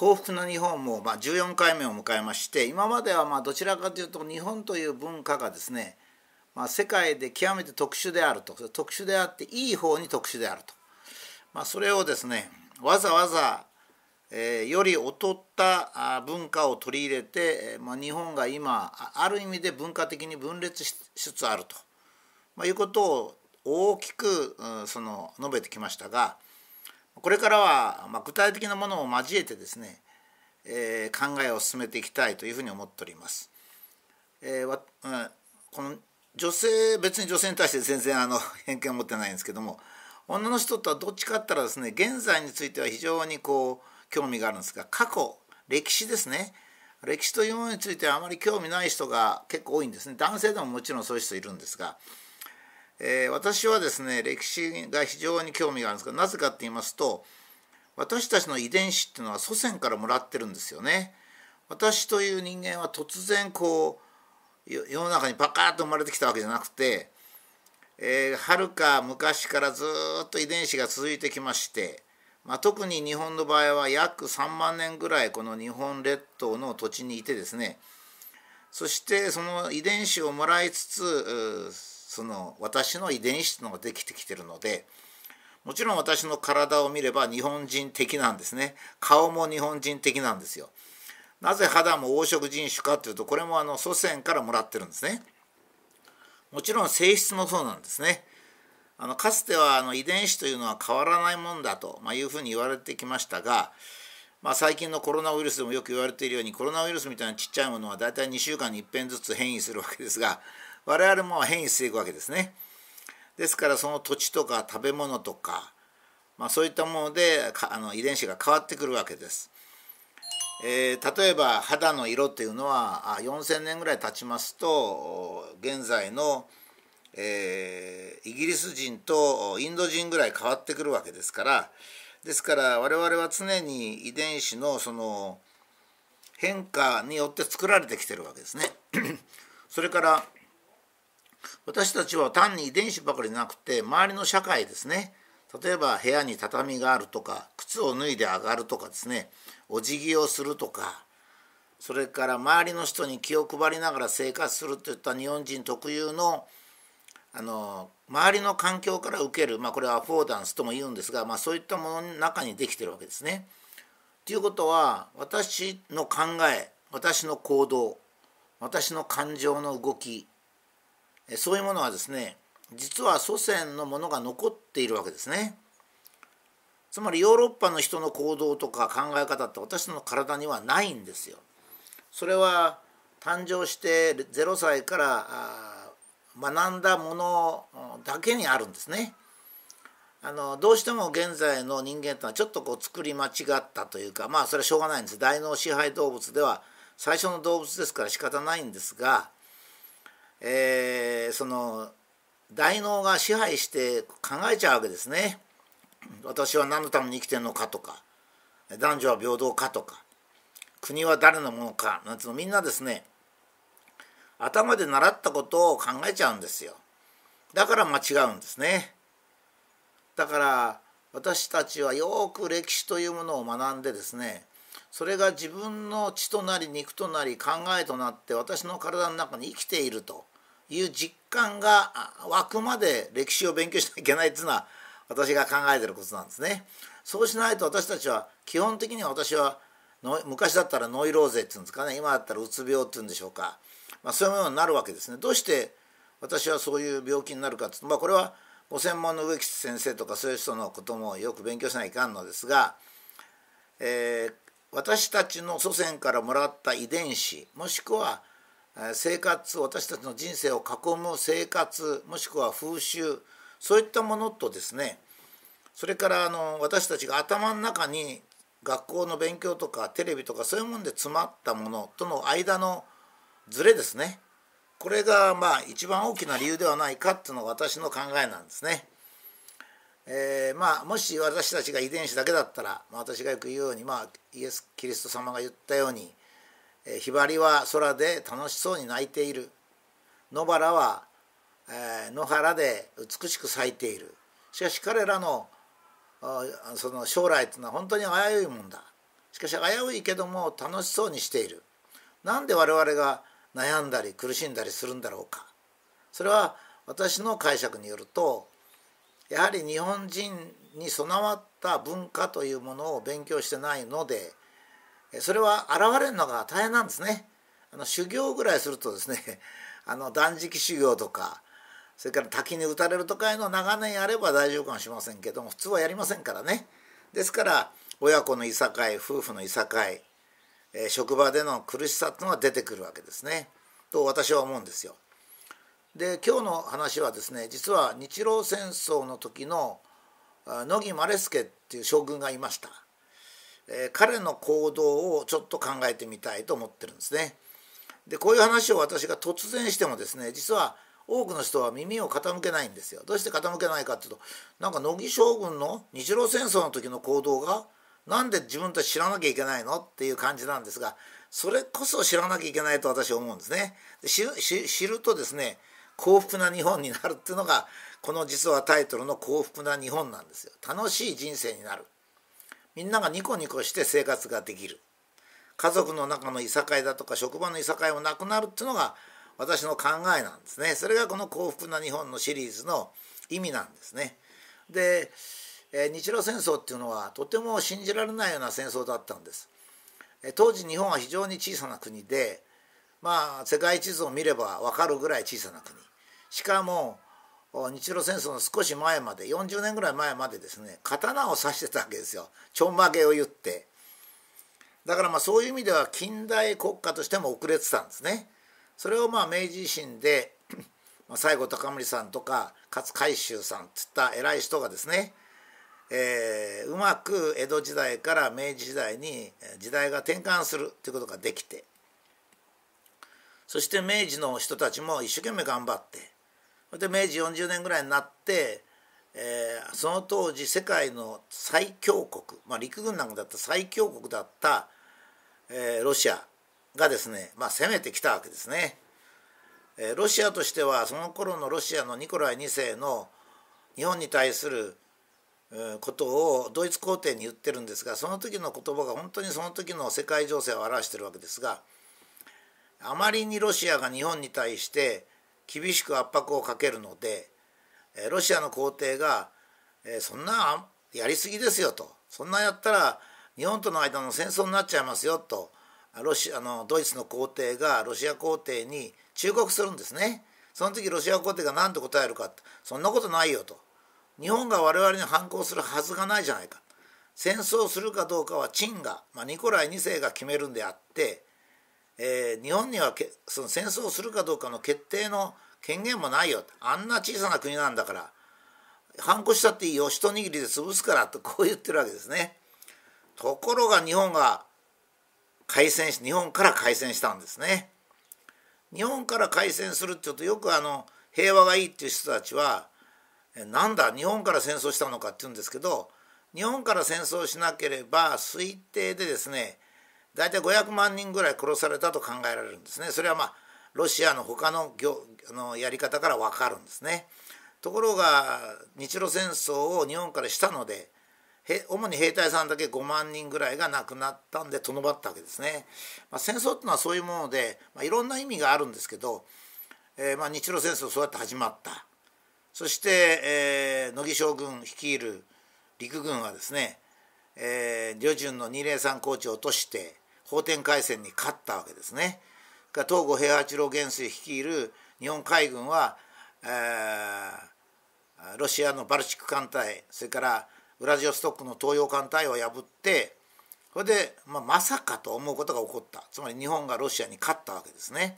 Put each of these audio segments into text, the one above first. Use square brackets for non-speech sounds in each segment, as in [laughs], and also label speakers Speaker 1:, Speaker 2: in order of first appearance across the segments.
Speaker 1: 幸福な日本もま14回目を迎えまして今まではまどちらかというと日本という文化がですね、まあ、世界で極めて特殊であると特殊であっていい方に特殊であると、まあ、それをですねわざわざ、えー、より劣った文化を取り入れて、まあ、日本が今ある意味で文化的に分裂しつつあると、ま、いうことを大きく、その述べてきましたがこれからは、ま、具体的なものを交えてですね、えー、考えを進めていきたいというふうに思っております。えー、わこの女性別に女性に対して全然あの [laughs] 偏見を持ってないんですけども女の人とはどっちかって言ったらですね現在については非常にこう興味があるんですが過去歴史ですね歴史というものについてはあまり興味ない人が結構多いんですね男性でももちろんそういう人いるんですがえー、私はですね歴史が非常に興味があるんですがなぜかって言いますと私たちの遺伝子っていうのは祖先からもらってるんですよね。私という人間は突然こう世の中にパカッと生まれてきたわけじゃなくてえー、か昔からずっと遺伝子が続いてきまして、まあ、特に日本の場合は約3万年ぐらいこの日本列島の土地にいてですねそしてその遺伝子をもらいつつその私の遺伝子というのができてきてるのでもちろん私の体を見れば日本人的なんですね。顔も日本人的なんですよ。なぜ肌も黄色人種かというとこれもあの祖先からもらってるんですね。もちろん性質もそうなんですね。あのかつてはあの遺伝子というのは変わらないもんだと、ま、いうふうに言われてきましたが、まあ、最近のコロナウイルスでもよく言われているようにコロナウイルスみたいなちっちゃいものは大体2週間に1遍ずつ変異するわけですが我々も変異していくわけですね。ですからその土地とか食べ物とか、まあ、そういったものであの遺伝子が変わってくるわけです。えー、例えば肌の色っていうのは4,000年ぐらい経ちますと現在の、えー、イギリス人とインド人ぐらい変わってくるわけですからですから我々は常に遺伝子のその変化によって作られてきてるわけですね。[clears throat] それから私たちは単に遺伝子ばかりなくて周りの社会ですね。例えば部屋に畳があるとか靴を脱いで上がるとかですね。お辞儀をするとか。それから周りの人に気を配りながら生活するといった日本人特有のあの周りの環境から受ける、まあ、これはアフォーダンスとも言うんですが、まあ、そういったものの中にできてるわけですね。ということは私の考え私の行動私の感情の動きそういうものはですね実は祖先のものが残っているわけですね。つまりヨーロッパの人の行動とか考え方って私の体にはないんですよ。それは誕生して0歳から学んだものだけにあるんですね。あのどうしても現在の人間というのはちょっとこう作り間違ったというかまあそれはしょうがないんです大脳支配動物では最初の動物ですから仕方ないんですがえー、その大脳が支配して考えちゃうわけですね。私は何のために生きてるのかとか男女は平等かとか国は誰のものかなんていうのみんなですね頭で習ったことを考えちゃうんですよ。だから間違うんですね。だから私たちはよく歴史というものを学んでですねそれが自分の血となり肉となり考えとなって私の体の中に生きているという実感が湧くまで歴史を勉強しなきゃいけないっていうのは私が考えてることなんですね。そうしないと私たちは基本的には私は昔だったらノイローゼっていうんですかね今だったらうつ病っていうんでしょうか、まあ、そういうものになるわけですね。どうして私はそういう病気になるかってまあこれはご専門の植木先生とかそういう人のこともよく勉強しないかんのですが、えー、私たちの祖先からもらった遺伝子もしくは生活私たちの人生を囲む生活もしくは風習そういったものとですねそれからあの私たちが頭の中に学校の勉強とかテレビとかそういうもので詰まったものとの間のズレですねこれがまあ一番大きな理由ではないかっていうのが私の考えなんですね。えー、まあもし私たちが遺伝子だけだったら、私がよく言うように、まあ、イエス・キリスト様が言ったようにひばりは空で楽しそうに泣いている。野原は、え、野原で美しく咲いている。しかし彼らのその将来というのは本当に危ういもんだ。しかし危ういけども楽しそうにしている。なんで我々が悩んだり苦しんだりするんだろうか。それは私の解釈によるとやはり日本人に備わった文化というものを勉強してないのでそれは現れるのが大変なんですね。あの修行ぐらいするとですね [laughs] あの断食修行とかそれから滝に打たれるとかいうの長年やれば大丈夫かもしれませんけども普通はやりませんからね。ですから親子のいさかい夫婦のいさかい、え、職場での苦しさっていうのが出てくるわけですね。と私は思うんですよ。で今日の話はですね実は日露戦争の時の乃木マ助っていう将軍がいました。え、彼の行動をちょっと考えてみたいと思ってるんですね。でこういう話を私が突然してもですね実は多くの人は耳を傾けないんですよ。どうして傾けないかっていうとなんか乃木将軍の日露戦争の時の行動がなんで自分たち知らなきゃいけないのっていう感じなんですがそれこそ知らなきゃいけないと私は思うんですね。で知るとですね幸福な日本になるっていうのがこの実はタイトルの幸福な日本なんですよ。楽しい人生になる。みんながニコニコして生活ができる。家族の中のいさかいだとか職場のいさかいもなくなるっていうのが私の考えなんですね。それがこの幸福な日本のシリーズの意味なんですね。で、えー、日露戦争っていうのはとても信じられないような戦争だったんです。当時日本は非常に小さな国でまあ世界地図を見れば分かるぐらい小さな国。しかも日露戦争の少し前まで40年ぐらい前までですね刀を刺してたわけですよ。ちょんまげを言って。だからまあそういう意味では近代国家としても遅れてたんですね。それをまあ明治維新で [clears throat] 西郷隆盛さんとか勝海舟さんつった偉い人がですね、えー、うまく江戸時代から明治時代に時代が転換するということができて。そして明治の人たちも一生懸命頑張ってで明治40年ぐらいになって、えー、その当時世界の最強国、まあ、陸軍なんかだった最強国だった、えー、ロシアがですね、まあ、攻めてきたわけですね。えー、ロシアとしてはその頃のロシアのニコライ2世の日本に対することをドイツ皇帝に言ってるんですがその時の言葉が本当にその時の世界情勢を表してるわけですがあまりにロシアが日本に対して厳しく圧迫をかけるのでロシアの皇帝が「そんなやりすぎですよ」と「そんなやったら日本との間の戦争になっちゃいますよ」とロシアのドイツの皇帝がロシア皇帝に忠告するんですね。その時ロシア皇帝が何と答えるかそんなことないよと。日本が我々に反抗するはずがないじゃないか。戦争するかどうかは陳が、まあ、ニコライ2世が決めるんであってえー、日本にはけその戦争をするかどうかの決定の権限もないよあんな小さな国なんだから反抗したっていいよ一握りで潰すからと [laughs] こう言ってるわけですね。ところが日本が開戦し日本から開戦したんですね。日本から開戦するって言うとよくあの平和がいいっていう人たちはなんだ日本から戦争したのかって言うんですけど日本から戦争しなければ推定でですね大体500万人ぐらい殺されたと考えられるんですね。それはまあロシアの他ののやり方から分かるんですね。ところが日露戦争を日本からしたので主に兵隊さんだけ5万人ぐらいが亡くなったんでとどまったわけですね、まあ、戦争っていうのはそういうもので、まあ、いろんな意味があるんですけど、えー、まあ日露戦争そうやって始まった。そして、えー、乃木将軍率いる陸軍はですね、えー、旅順の二零三高地を落として法天海戦に勝ったわけですね。東郷平八郎元帥率いる日本海軍は、えー、ロシアのバルチック艦隊それからウラジオストックの東洋艦隊を破ってそれで、まあ、まさかと思うことが起こったつまり日本がロシアに勝ったわけですね。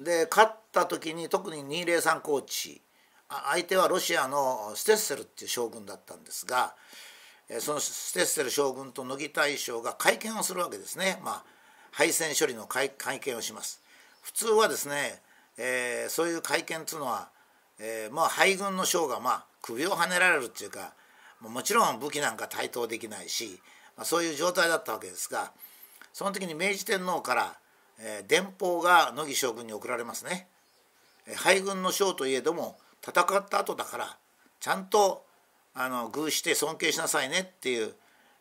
Speaker 1: で勝った時に特に203高地相手はロシアのステッセルっていう将軍だったんですがそのステッセル将軍と乃木大将が会見をするわけですね、まあ、敗戦処理の会見をします普通はですね、えー、そういう会見っていうのは、えー、まあ敗軍の将がまあ首をはねられるっていうかもちろん武器なんか対等できないし、まあ、そういう状態だったわけですがその時に明治天皇から、えー、電報が乃木将軍に送られますね。敗軍の将といえども戦った後だからちゃんとあの遇して尊敬しなさいねっていう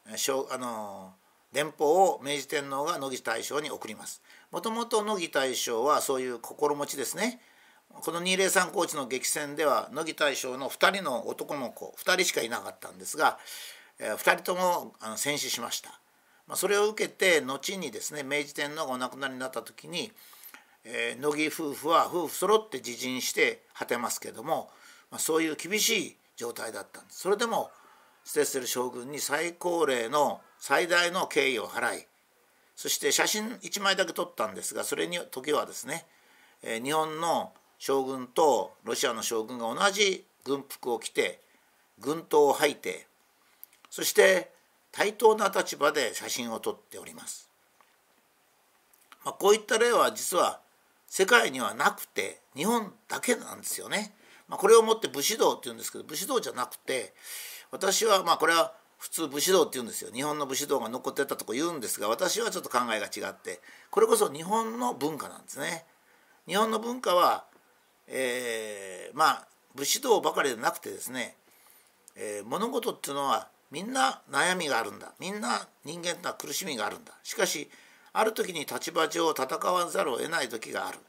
Speaker 1: あの電報を明治天皇が乃木大将に送ります。もともと乃木大将はそういう心持ちですね。この203高知の激戦では乃木大将の2人の男の子2人しかいなかったんですが、え、2人ともあの戦死しました、ま、それを受けて後にですね明治天皇がお亡くなりになった時に、えー、乃木夫婦は夫婦揃って自尽して果てますけども、ま、そういう厳しい状態だったんですそれでもステッセル将軍に最高齢の最大の敬意を払いそして写真1枚だけ撮ったんですがそれに時はですね、日本の将軍とロシアの将軍が同じ軍服を着て軍刀を吐いてそして対等な立場で写真を撮っております。まあ、こういった例は実は世界にはなくて日本だけなんですよね。まあ、これをもって武士道っていうんですけど武士道じゃなくて私はまあこれは普通武士道って言うんですよ。日本の武士道が残ってたとこ言うんですが私はちょっと考えが違ってこれこそ日本の文化なんですね。日本の文化はえー、まあ武士道ばかりでなくてですね、えー、物事っていうのはみんな悩みがあるんだ。みんな人間とは苦しみがあるんだ。しかしある時に立場上戦わざるを得ない時がある。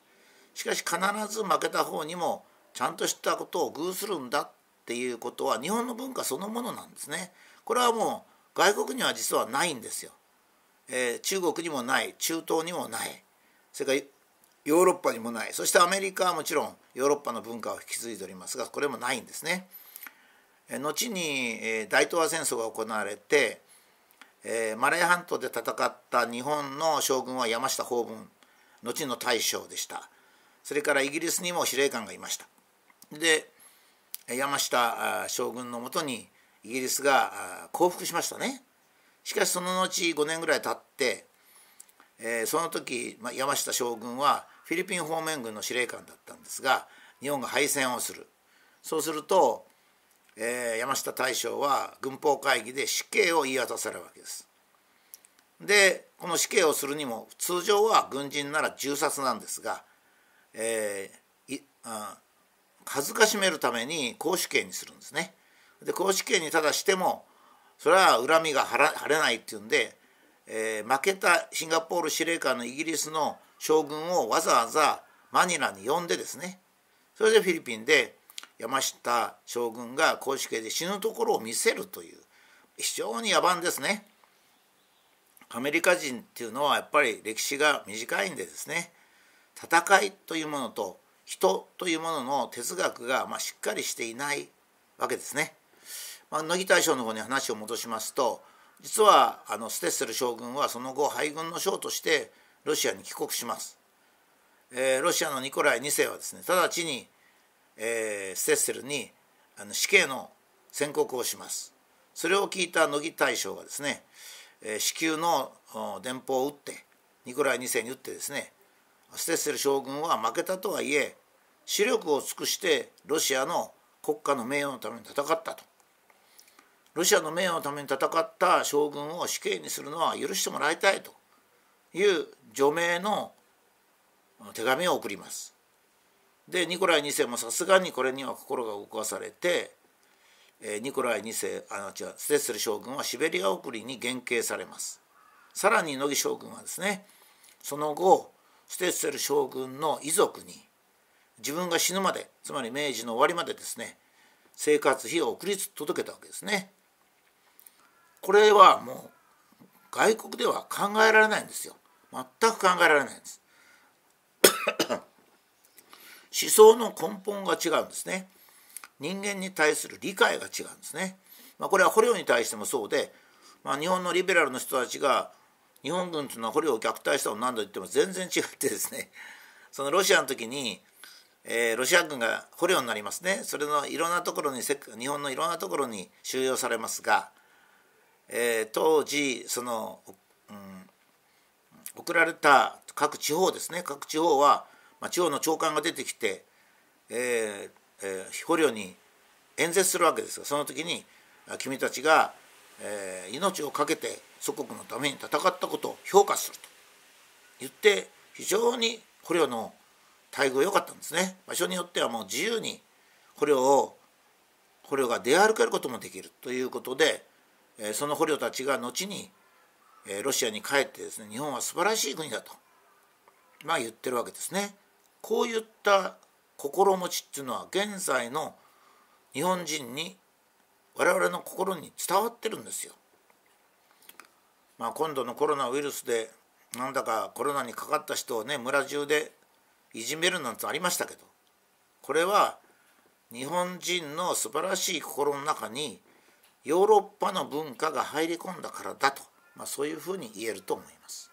Speaker 1: しかし必ず負けた方にもちゃんとしたことを偶するんだっていうことは日本の文化そのものなんですね。これはもう外国には実はないんですよ。えー、中国にもない中東にもないそれからヨーロッパにもないそしてアメリカはもちろんヨーロッパの文化を引き継いでおりますがこれもないんですね。え後にえ大東亜戦争が行われてえマレー半島で戦った日本の将軍は山下法文後の大将でしたそれからイギリスにも司令官がいましたで山下将軍のもとにイギリスが降伏しましたねしかしその後5年ぐらい経ってその時山下将軍はフィリピン方面軍の司令官だったんですが日本が敗戦をするそうすると、え、山下大将は軍法会議で死刑を言い渡されるわけです。でこの死刑をするにも通常は軍人なら銃殺なんですが、えー、あ恥ずかしめるために公主刑にするんですね。で公主刑にただしてもそれは恨みが晴れないっていうんで、えー、負けたシンガポール司令官のイギリスの将軍をわざわざマニラに呼んでですねそれでフィリピンで山下将軍が公式で死ぬところを見せるという非常に野蛮ですね。アメリカ人っていうのはやっぱり歴史が短いんでですね戦いというものと人というものの哲学がまあしっかりしていないわけですね。まあ、乃木大将の方に話を戻しますと実はあのステッセル将軍はその後敗軍の将としてロシアに帰国します。えー、ロシアのニコライ2世はですね直ちに、えー、ステッセルにあの死刑の宣告をします。それを聞いた乃木大将がですね、えー、死球の電報を打ってニコライ2世に打ってですねステッセル将軍は負けたとはいえ視力を尽くしてロシアの国家の名誉のために戦ったとロシアの名誉のために戦った将軍を死刑にするのは許してもらいたいという除名の手紙を送ります。でニコライ2世もさすがにこれには心が動かされて、ニコライ2世あの違うステッセル将軍はシベリア送りに減刑されます。さらに乃木将軍はですねその後ステッセル将軍の遺族に自分が死ぬまでつまり明治の終わりまでですね生活費を送り届けたわけですね。これはもう外国では考えられないんですよ。全く考えられないんです [coughs] 思想の根本が違うんですね人間に対する理解が違うんですね、まあ、これは捕虜に対してもそうで、まあ、日本のリベラルの人たちが日本軍というのは捕虜を虐待したと何度言っても全然違ってですねそのロシアの時に、えー、ロシア軍が捕虜になりますね。それのいろんなところに日本のいろんなところに収容されますが、えー、当時そのうん送られた各地方ですね。各地方は、まあ、地方の長官が出てきて、えーえー、捕虜に演説するわけですがその時に君たちが、えー、命を懸けて祖国のために戦ったことを評価すると言って非常に捕虜の待遇良かったんですね場所によってはもう自由に捕虜を捕虜が出歩けることもできるということで、えー、その捕虜たちが後にえー、ロシアに帰ってですね日本は素晴らしい国だとまあ言ってるわけですね。こういった心持ちっていうのは現在の日本人に我々の心に伝わってるんですよ。まあ、今度のコロナウイルスでなんだかコロナにかかった人をね村中でいじめるなんてありましたけどこれは日本人の素晴らしい心の中にヨーロッパの文化が入り込んだからだと、まあ、そういうふうに言えると思います。